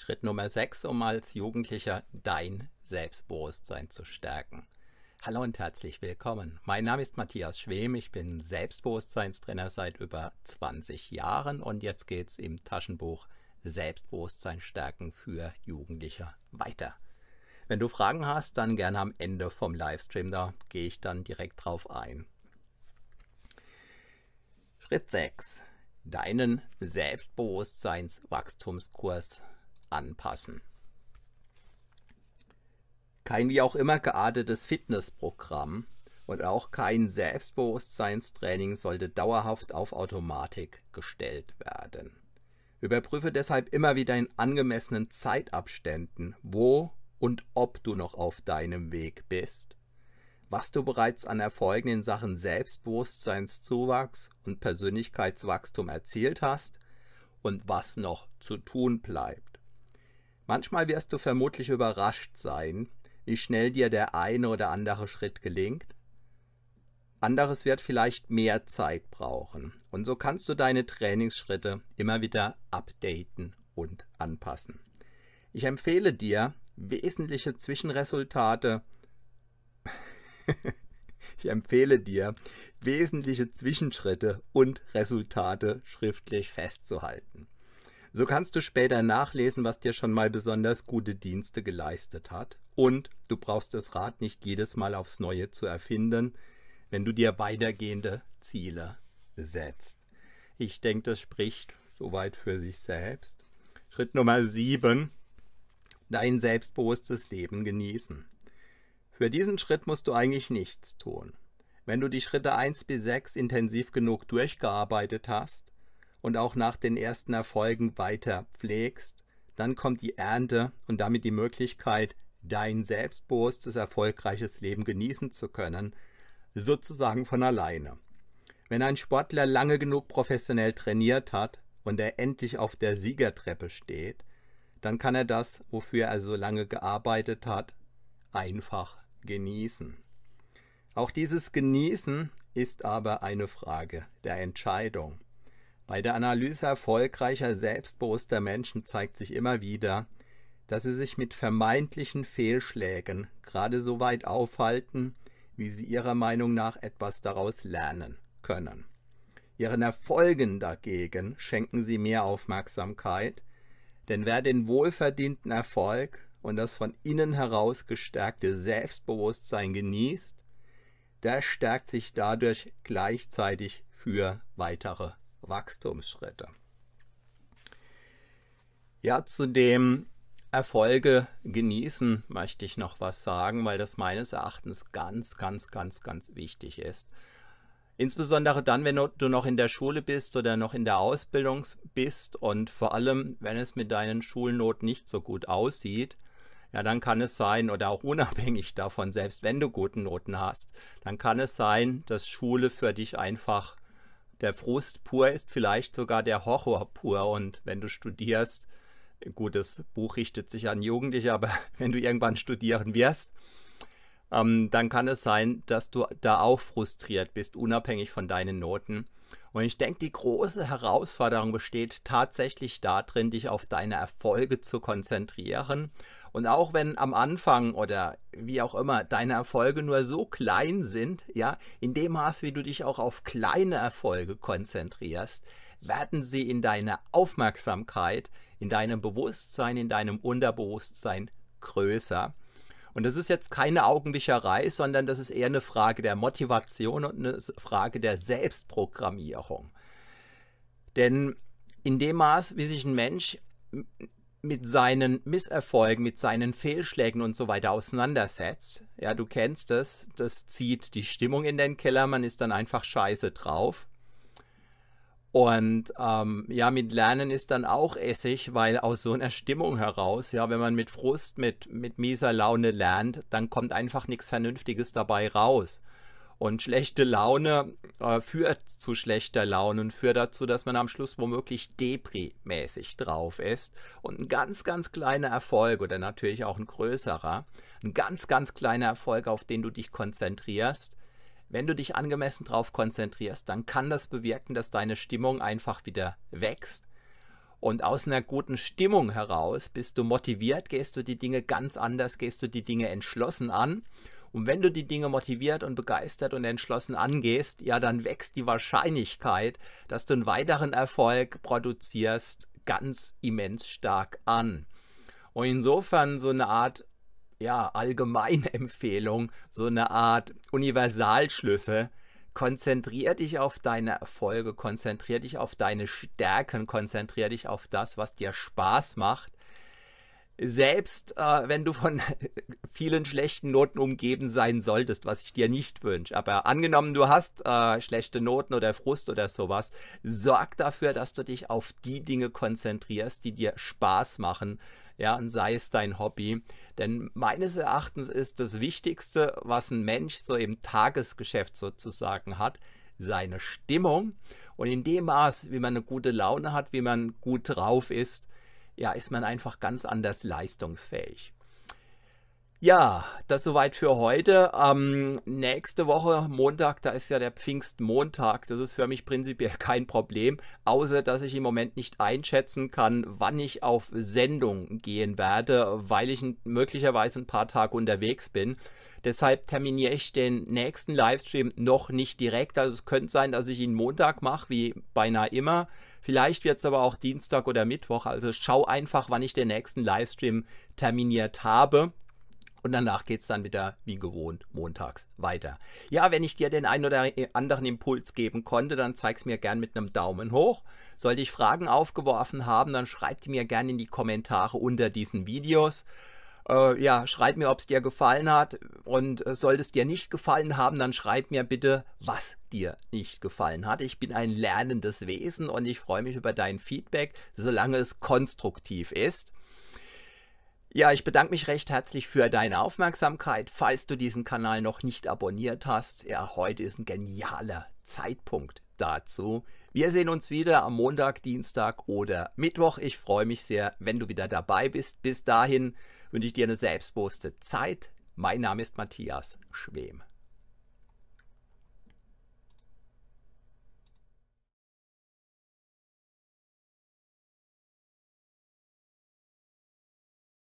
Schritt Nummer 6, um als Jugendlicher dein Selbstbewusstsein zu stärken. Hallo und herzlich willkommen. Mein Name ist Matthias Schwem, ich bin Selbstbewusstseinstrainer seit über 20 Jahren und jetzt geht es im Taschenbuch Selbstbewusstsein stärken für Jugendliche weiter. Wenn du Fragen hast, dann gerne am Ende vom Livestream, da gehe ich dann direkt drauf ein. Schritt 6. Deinen Selbstbewusstseinswachstumskurs anpassen. Kein wie auch immer geartetes Fitnessprogramm und auch kein Selbstbewusstseinstraining sollte dauerhaft auf Automatik gestellt werden. Überprüfe deshalb immer wieder in angemessenen Zeitabständen, wo und ob du noch auf deinem Weg bist, was du bereits an Erfolgen in Sachen Selbstbewusstseinszuwachs und Persönlichkeitswachstum erzielt hast und was noch zu tun bleibt. Manchmal wirst du vermutlich überrascht sein, wie schnell dir der eine oder andere Schritt gelingt. Anderes wird vielleicht mehr Zeit brauchen. Und so kannst du deine Trainingsschritte immer wieder updaten und anpassen. Ich empfehle dir, wesentliche Zwischenresultate ich empfehle dir, wesentliche Zwischenschritte und Resultate schriftlich festzuhalten. So kannst du später nachlesen, was dir schon mal besonders gute Dienste geleistet hat. Und du brauchst das Rad nicht jedes Mal aufs Neue zu erfinden, wenn du dir weitergehende Ziele setzt. Ich denke, das spricht soweit für sich selbst. Schritt Nummer 7. Dein selbstbewusstes Leben genießen. Für diesen Schritt musst du eigentlich nichts tun. Wenn du die Schritte 1 bis 6 intensiv genug durchgearbeitet hast, und auch nach den ersten Erfolgen weiter pflegst, dann kommt die Ernte und damit die Möglichkeit, dein selbstbewusstes, erfolgreiches Leben genießen zu können, sozusagen von alleine. Wenn ein Sportler lange genug professionell trainiert hat und er endlich auf der Siegertreppe steht, dann kann er das, wofür er so lange gearbeitet hat, einfach genießen. Auch dieses Genießen ist aber eine Frage der Entscheidung. Bei der Analyse erfolgreicher, selbstbewusster Menschen zeigt sich immer wieder, dass sie sich mit vermeintlichen Fehlschlägen gerade so weit aufhalten, wie sie ihrer Meinung nach etwas daraus lernen können. Ihren Erfolgen dagegen schenken sie mehr Aufmerksamkeit, denn wer den wohlverdienten Erfolg und das von innen heraus gestärkte Selbstbewusstsein genießt, der stärkt sich dadurch gleichzeitig für weitere Wachstumsschritte. Ja, zu dem Erfolge genießen möchte ich noch was sagen, weil das meines Erachtens ganz, ganz, ganz, ganz wichtig ist. Insbesondere dann, wenn du noch in der Schule bist oder noch in der Ausbildung bist und vor allem, wenn es mit deinen Schulnoten nicht so gut aussieht, ja, dann kann es sein, oder auch unabhängig davon, selbst wenn du gute Noten hast, dann kann es sein, dass Schule für dich einfach der Frust pur ist, vielleicht sogar der Horror pur. Und wenn du studierst, gut, das Buch richtet sich an Jugendliche, aber wenn du irgendwann studieren wirst, ähm, dann kann es sein, dass du da auch frustriert bist, unabhängig von deinen Noten. Und ich denke, die große Herausforderung besteht tatsächlich darin, dich auf deine Erfolge zu konzentrieren und auch wenn am Anfang oder wie auch immer deine Erfolge nur so klein sind, ja, in dem Maß, wie du dich auch auf kleine Erfolge konzentrierst, werden sie in deiner Aufmerksamkeit, in deinem Bewusstsein, in deinem Unterbewusstsein größer. Und das ist jetzt keine Augenwischerei, sondern das ist eher eine Frage der Motivation und eine Frage der Selbstprogrammierung. Denn in dem Maß, wie sich ein Mensch mit seinen Misserfolgen, mit seinen Fehlschlägen und so weiter auseinandersetzt, ja, du kennst es, das zieht die Stimmung in den Keller, man ist dann einfach scheiße drauf. Und ähm, ja, mit Lernen ist dann auch Essig, weil aus so einer Stimmung heraus, ja, wenn man mit Frust, mit, mit mieser Laune lernt, dann kommt einfach nichts Vernünftiges dabei raus. Und schlechte Laune äh, führt zu schlechter Laune und führt dazu, dass man am Schluss womöglich Depri-mäßig drauf ist. Und ein ganz, ganz kleiner Erfolg oder natürlich auch ein größerer, ein ganz, ganz kleiner Erfolg, auf den du dich konzentrierst, wenn du dich angemessen darauf konzentrierst, dann kann das bewirken, dass deine Stimmung einfach wieder wächst Und aus einer guten Stimmung heraus bist du motiviert, gehst du die Dinge ganz anders, gehst du die Dinge entschlossen an. Und wenn du die Dinge motiviert und begeistert und entschlossen angehst, ja, dann wächst die Wahrscheinlichkeit, dass du einen weiteren Erfolg produzierst, ganz immens stark an. Und insofern so eine Art ja, Allgemeinempfehlung, so eine Art Universalschlüsse. Konzentrier dich auf deine Erfolge, konzentrier dich auf deine Stärken, konzentrier dich auf das, was dir Spaß macht selbst äh, wenn du von vielen schlechten Noten umgeben sein solltest, was ich dir nicht wünsche. Aber angenommen, du hast äh, schlechte Noten oder Frust oder sowas, sorg dafür, dass du dich auf die Dinge konzentrierst, die dir Spaß machen. Ja, und sei es dein Hobby. Denn meines Erachtens ist das Wichtigste, was ein Mensch so im Tagesgeschäft sozusagen hat, seine Stimmung. Und in dem Maß, wie man eine gute Laune hat, wie man gut drauf ist, ja, ist man einfach ganz anders leistungsfähig. Ja, das soweit für heute. Ähm, nächste Woche, Montag, da ist ja der Pfingstmontag. Das ist für mich prinzipiell kein Problem, außer dass ich im Moment nicht einschätzen kann, wann ich auf Sendung gehen werde, weil ich möglicherweise ein paar Tage unterwegs bin. Deshalb terminiere ich den nächsten Livestream noch nicht direkt. Also es könnte sein, dass ich ihn Montag mache, wie beinahe immer. Vielleicht wird es aber auch Dienstag oder Mittwoch. Also schau einfach, wann ich den nächsten Livestream terminiert habe. Und danach geht es dann wieder wie gewohnt montags weiter. Ja, wenn ich dir den einen oder anderen Impuls geben konnte, dann zeig es mir gern mit einem Daumen hoch. Sollte ich Fragen aufgeworfen haben, dann schreib die mir gern in die Kommentare unter diesen Videos. Äh, ja, schreib mir, ob es dir gefallen hat. Und äh, sollte es dir nicht gefallen haben, dann schreib mir bitte, was dir nicht gefallen hat. Ich bin ein lernendes Wesen und ich freue mich über dein Feedback, solange es konstruktiv ist. Ja, ich bedanke mich recht herzlich für deine Aufmerksamkeit. Falls du diesen Kanal noch nicht abonniert hast, ja, heute ist ein genialer Zeitpunkt dazu. Wir sehen uns wieder am Montag, Dienstag oder Mittwoch. Ich freue mich sehr, wenn du wieder dabei bist. Bis dahin wünsche ich dir eine selbstbewusste Zeit. Mein Name ist Matthias Schwem.